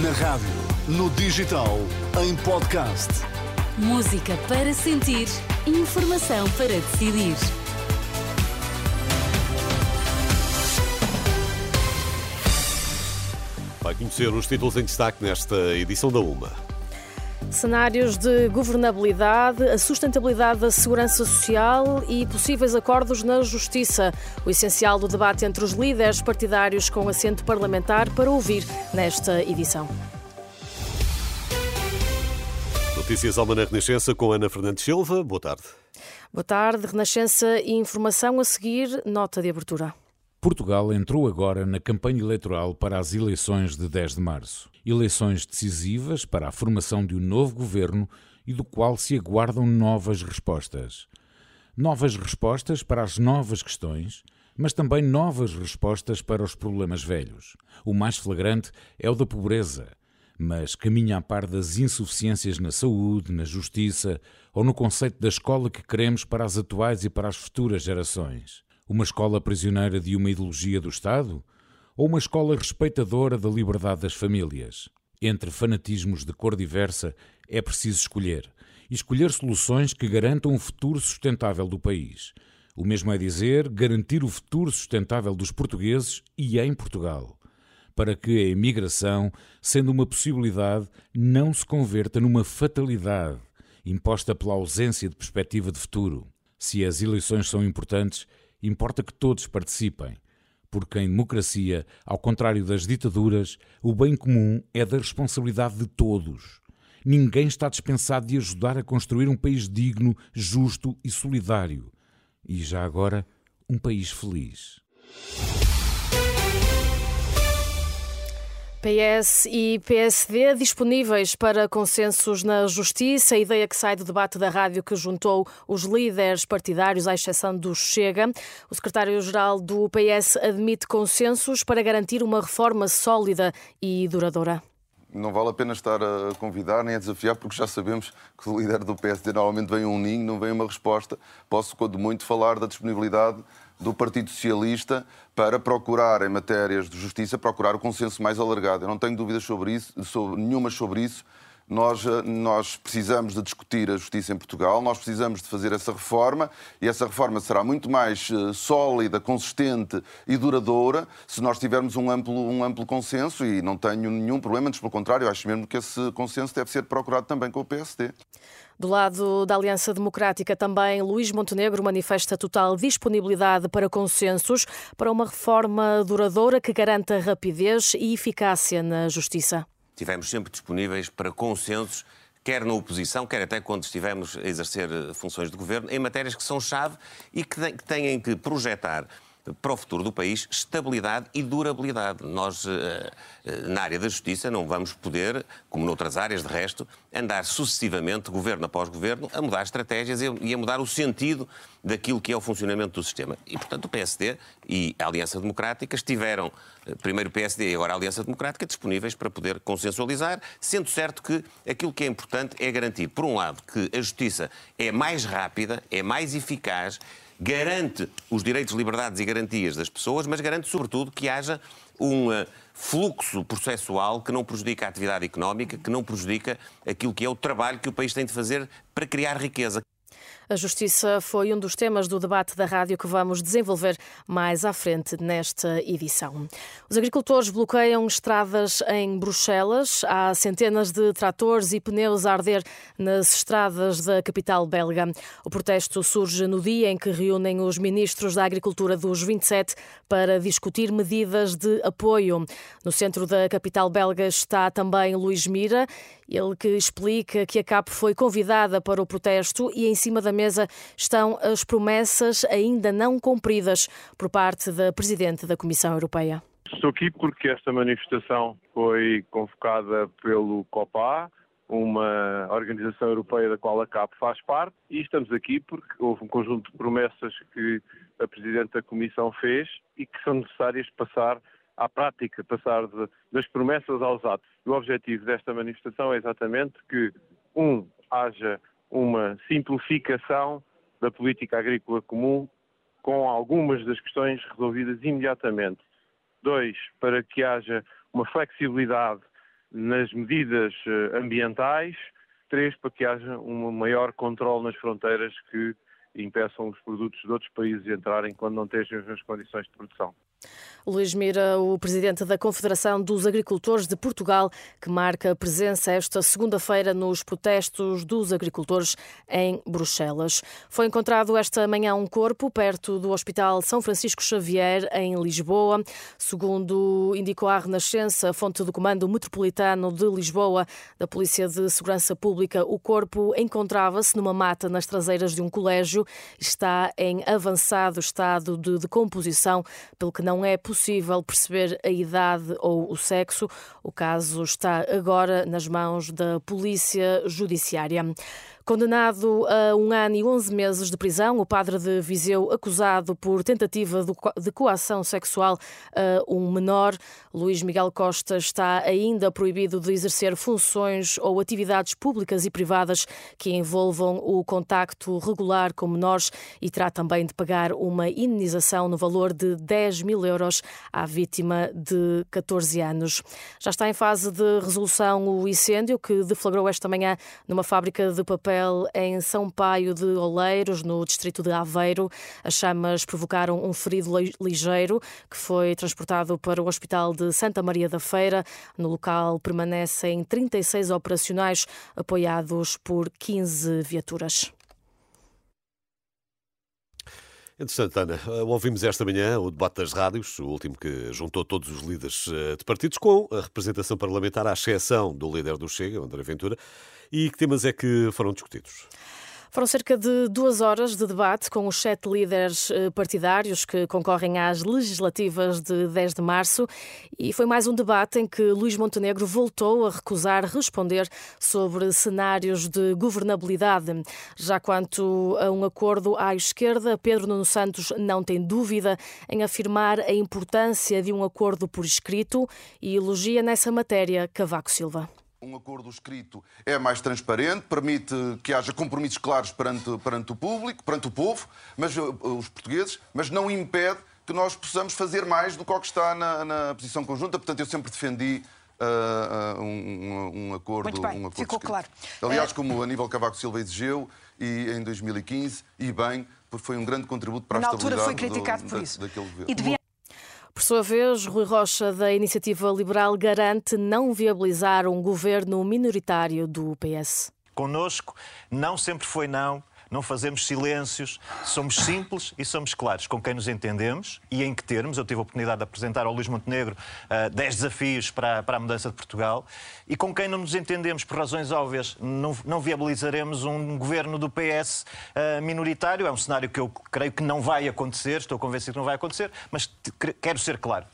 Na rádio, no digital, em podcast. Música para sentir, informação para decidir. Vai conhecer os títulos em destaque nesta edição da UMA. Cenários de governabilidade, a sustentabilidade da segurança social e possíveis acordos na justiça. O essencial do debate entre os líderes partidários com assento parlamentar para ouvir nesta edição. Notícias Alma na Renascença com Ana Fernandes Silva. Boa tarde. Boa tarde, Renascença e informação a seguir, nota de abertura. Portugal entrou agora na campanha eleitoral para as eleições de 10 de março. Eleições decisivas para a formação de um novo governo e do qual se aguardam novas respostas. Novas respostas para as novas questões, mas também novas respostas para os problemas velhos. O mais flagrante é o da pobreza, mas caminha a par das insuficiências na saúde, na justiça ou no conceito da escola que queremos para as atuais e para as futuras gerações. Uma escola prisioneira de uma ideologia do Estado? Ou uma escola respeitadora da liberdade das famílias? Entre fanatismos de cor diversa é preciso escolher. E escolher soluções que garantam um futuro sustentável do país. O mesmo é dizer, garantir o futuro sustentável dos portugueses e em Portugal. Para que a imigração, sendo uma possibilidade, não se converta numa fatalidade, imposta pela ausência de perspectiva de futuro. Se as eleições são importantes, importa que todos participem, porque em democracia, ao contrário das ditaduras, o bem comum é da responsabilidade de todos. Ninguém está dispensado de ajudar a construir um país digno, justo e solidário. E já agora, um país feliz. PS e PSD disponíveis para consensos na Justiça, a ideia que sai do debate da rádio que juntou os líderes partidários, à exceção do Chega. O secretário-geral do PS admite consensos para garantir uma reforma sólida e duradoura. Não vale a pena estar a convidar nem a desafiar, porque já sabemos que o líder do PSD normalmente vem um ninho, não vem uma resposta. Posso, quando muito, falar da disponibilidade do Partido Socialista para procurar, em matérias de justiça, procurar o consenso mais alargado. Eu não tenho dúvidas sobre isso, sobre, nenhuma sobre isso. Nós, eh, nós precisamos de discutir a justiça em Portugal, nós precisamos de fazer essa reforma e essa reforma será muito mais uh, sólida, consistente e duradoura se nós tivermos um amplo, um amplo consenso e não tenho nenhum problema, antes pelo contrário, acho mesmo que esse consenso deve ser procurado também com o PSD. Do lado da Aliança Democrática, também Luís Montenegro manifesta total disponibilidade para consensos para uma reforma duradoura que garanta rapidez e eficácia na justiça. Estivemos sempre disponíveis para consensos quer na oposição, quer até quando estivemos a exercer funções de governo, em matérias que são chave e que têm que projetar para o futuro do país estabilidade e durabilidade. Nós, eh, eh, na área da justiça, não vamos poder, como noutras áreas de resto, andar sucessivamente, governo após governo, a mudar estratégias e a mudar o sentido daquilo que é o funcionamento do sistema. E, portanto, o PSD e a Aliança Democrática estiveram, eh, primeiro o PSD e agora a Aliança Democrática, disponíveis para poder consensualizar, sendo certo que aquilo que é importante é garantir, por um lado, que a justiça é mais rápida, é mais eficaz, garante os direitos, liberdades e garantias das pessoas, mas garante, sobretudo, que haja um eh, fluxo processual que não prejudica a atividade económica, que não prejudica aquilo que é o trabalho que o país tem de fazer para criar riqueza. A justiça foi um dos temas do debate da rádio que vamos desenvolver mais à frente nesta edição. Os agricultores bloqueiam estradas em Bruxelas. Há centenas de tratores e pneus a arder nas estradas da capital belga. O protesto surge no dia em que reúnem os ministros da Agricultura dos 27 para discutir medidas de apoio. No centro da capital belga está também Luís Mira, ele que explica que a CAP foi convidada para o protesto e em cima da mesa estão as promessas ainda não cumpridas por parte da Presidente da Comissão Europeia. Estou aqui porque esta manifestação foi convocada pelo COPA, uma organização europeia da qual a CAP faz parte, e estamos aqui porque houve um conjunto de promessas que a Presidente da Comissão fez e que são necessárias passar à prática, passar de, das promessas aos atos. O objetivo desta manifestação é exatamente que, um, haja uma simplificação da política agrícola comum com algumas das questões resolvidas imediatamente. Dois, para que haja uma flexibilidade nas medidas eh, ambientais, três, para que haja um maior controle nas fronteiras que impeçam os produtos de outros países entrarem quando não estejam as mesmas condições de produção. Luís Mira, o presidente da Confederação dos Agricultores de Portugal, que marca presença esta segunda-feira nos protestos dos agricultores em Bruxelas. Foi encontrado esta manhã um corpo perto do Hospital São Francisco Xavier, em Lisboa. Segundo indicou a Renascença, fonte do Comando Metropolitano de Lisboa, da Polícia de Segurança Pública, o corpo encontrava-se numa mata nas traseiras de um colégio. Está em avançado estado de decomposição, pelo que não é possível perceber a idade ou o sexo. O caso está agora nas mãos da Polícia Judiciária. Condenado a um ano e 11 meses de prisão, o padre de Viseu, acusado por tentativa de coação sexual a um menor, Luís Miguel Costa, está ainda proibido de exercer funções ou atividades públicas e privadas que envolvam o contacto regular com menores e terá também de pagar uma indenização no valor de 10 mil euros à vítima de 14 anos. Já está em fase de resolução o incêndio que deflagrou esta manhã numa fábrica de papel em São Paio de Oleiros, no distrito de Aveiro. As chamas provocaram um ferido ligeiro que foi transportado para o Hospital de Santa Maria da Feira. No local permanecem 36 operacionais apoiados por 15 viaturas. Entretanto, Ana, ouvimos esta manhã o debate das rádios, o último que juntou todos os líderes eh, de partidos, com a representação parlamentar, à exceção do líder do Chega, André Ventura. E que temas é que foram discutidos? Foram cerca de duas horas de debate com os sete líderes eh, partidários que concorrem às legislativas de 10 de março e foi mais um debate em que Luís Montenegro voltou a recusar responder sobre cenários de governabilidade. Já quanto a um acordo à esquerda, Pedro Nuno Santos não tem dúvida em afirmar a importância de um acordo por escrito e elogia nessa matéria Cavaco Silva. Um acordo escrito é mais transparente, permite que haja compromissos claros perante, perante o público, perante o povo, mas, eh, os portugueses, mas não impede que nós possamos fazer mais do que o que está na, na posição conjunta. Portanto, eu sempre defendi uh, uh, um, um, acordo. Muito bem, um acordo ficou escrito. claro. Aliás, como o Aníbal Cavaco Silva exigiu, e em 2015, e bem, porque foi um grande contributo para a Na estabilidade altura foi criticado do, por da, isso. daquele governo. Por sua vez, Rui Rocha, da Iniciativa Liberal, garante não viabilizar um governo minoritário do PS. Conosco não sempre foi não, não fazemos silêncios, somos simples e somos claros com quem nos entendemos e em que termos. Eu tive a oportunidade de apresentar ao Luís Montenegro uh, 10 desafios para, para a mudança de Portugal e com quem não nos entendemos por razões óbvias, não, não viabilizaremos um governo do PS uh, minoritário. É um cenário que eu creio que não vai acontecer, estou convencido que não vai acontecer, mas quero ser claro.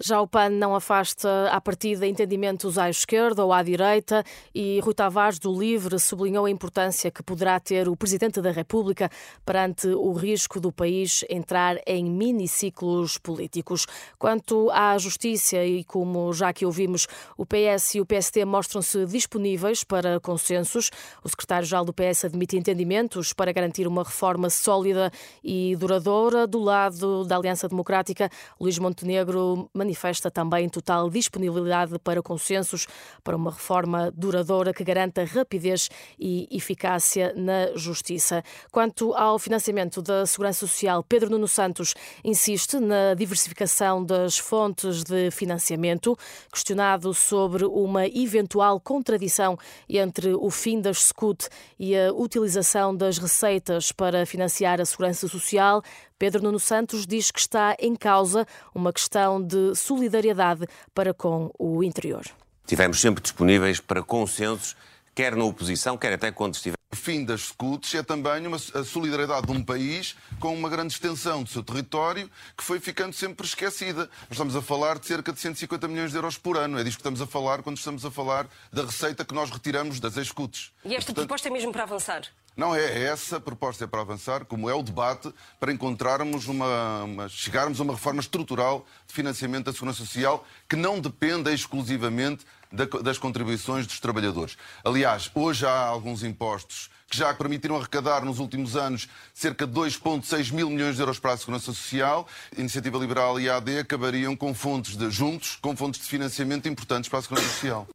Já o PAN não afasta à partida entendimentos à esquerda ou à direita e Rui Tavares do Livre sublinhou a importância que poderá ter o Presidente da República perante o risco do país entrar em miniciclos políticos. Quanto à justiça e como já que ouvimos, o PS e o PST mostram-se disponíveis para consensos. O secretário-geral do PS admite entendimentos para garantir uma reforma sólida e duradoura. Do lado da Aliança Democrática, Luís Montenegro manifesta também total disponibilidade para consensos para uma reforma duradoura que garanta rapidez e eficácia na justiça. Quanto ao financiamento da Segurança Social, Pedro Nuno Santos insiste na diversificação das fontes de financiamento, questionado sobre uma eventual contradição entre o fim das SCUT e a utilização das receitas para financiar a segurança social. Pedro Nuno Santos diz que está em causa uma questão de solidariedade para com o interior. Tivemos sempre disponíveis para consensos, quer na oposição, quer até quando estivemos. O fim das SCUTs é também uma, a solidariedade de um país com uma grande extensão do seu território que foi ficando sempre esquecida. Nós estamos a falar de cerca de 150 milhões de euros por ano. É disso que estamos a falar quando estamos a falar da receita que nós retiramos das ex-SCUTs. E esta Portanto, proposta é mesmo para avançar? Não, é essa a proposta é para avançar, como é o debate, para encontrarmos uma, uma, chegarmos a uma reforma estrutural de financiamento da segurança social que não dependa exclusivamente das contribuições dos trabalhadores. Aliás, hoje há alguns impostos que já permitiram arrecadar nos últimos anos cerca de 2,6 mil milhões de euros para a Segurança Social. A Iniciativa Liberal e a AD acabariam com fontes de, juntos, com fontes de financiamento importantes para a Segurança Social.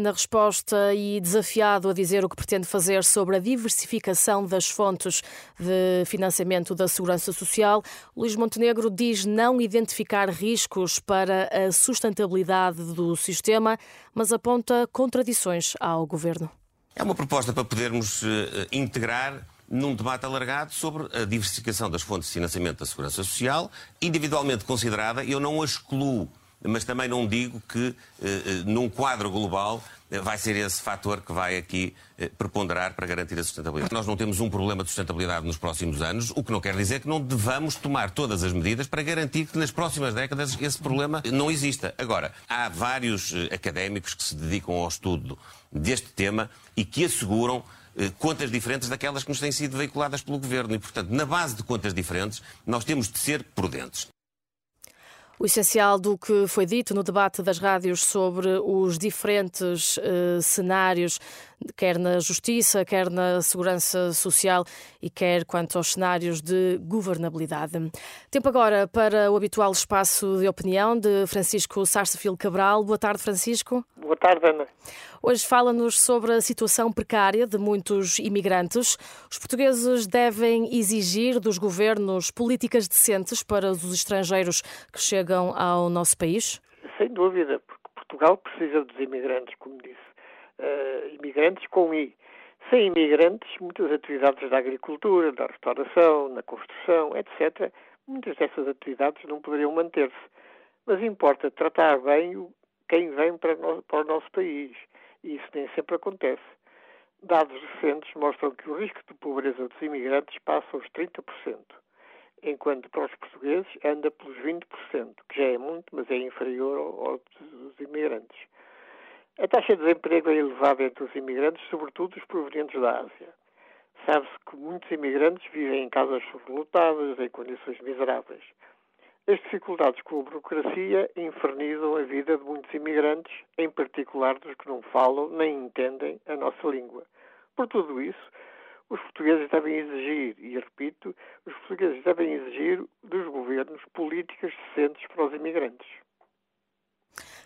Na resposta e desafiado a dizer o que pretende fazer sobre a diversificação das fontes de financiamento da Segurança Social, Luís Montenegro diz não identificar riscos para a sustentabilidade do sistema, mas aponta contradições ao governo. É uma proposta para podermos uh, integrar num debate alargado sobre a diversificação das fontes de financiamento da Segurança Social, individualmente considerada, eu não a excluo, mas também não digo que, eh, eh, num quadro global, eh, vai ser esse fator que vai aqui preponderar para garantir a sustentabilidade. Nós não temos um problema de sustentabilidade nos próximos anos, o que não quer dizer que não devamos tomar todas as medidas para garantir que nas próximas décadas esse problema não exista. Agora, há vários académicos que se dedicam ao estudo deste tema e que asseguram contas diferentes daquelas que nos têm sido veiculadas pelo Governo. E, portanto, na base de contas diferentes, nós temos de ser prudentes. O essencial do que foi dito no debate das rádios sobre os diferentes uh, cenários, quer na justiça, quer na segurança social e quer quanto aos cenários de governabilidade. Tempo agora para o habitual espaço de opinião de Francisco Sarsfield Cabral. Boa tarde, Francisco. Boa tarde, Ana. Hoje fala-nos sobre a situação precária de muitos imigrantes. Os portugueses devem exigir dos governos políticas decentes para os estrangeiros que chegam ao nosso país? Sem dúvida, porque Portugal precisa dos imigrantes, como disse. Uh, imigrantes com I. Sem imigrantes, muitas atividades da agricultura, da restauração, na construção, etc., muitas dessas atividades não poderiam manter-se. Mas importa tratar bem quem vem para, para o nosso país e isso nem sempre acontece. Dados recentes mostram que o risco de pobreza dos imigrantes passa aos 30%, enquanto para os portugueses anda pelos 20%, que já é muito, mas é inferior ao, dos imigrantes. A taxa de desemprego é elevada entre os imigrantes, sobretudo os provenientes da Ásia. Sabe-se que muitos imigrantes vivem em casas superlotadas, em condições miseráveis. As dificuldades com a burocracia infernizam a vida de muitos imigrantes, em particular dos que não falam nem entendem a nossa língua. Por tudo isso, os portugueses devem exigir, e repito, os portugueses devem exigir dos governos políticas decentes para os imigrantes.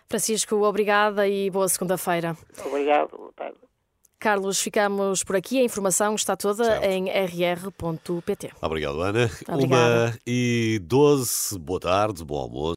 Francisco, obrigada e boa segunda-feira. Obrigado, boa tarde. Carlos, ficamos por aqui. A informação está toda certo. em rr.pt. Obrigado, Ana. Obrigada. Uma e doze. Boa tarde, bom almoço.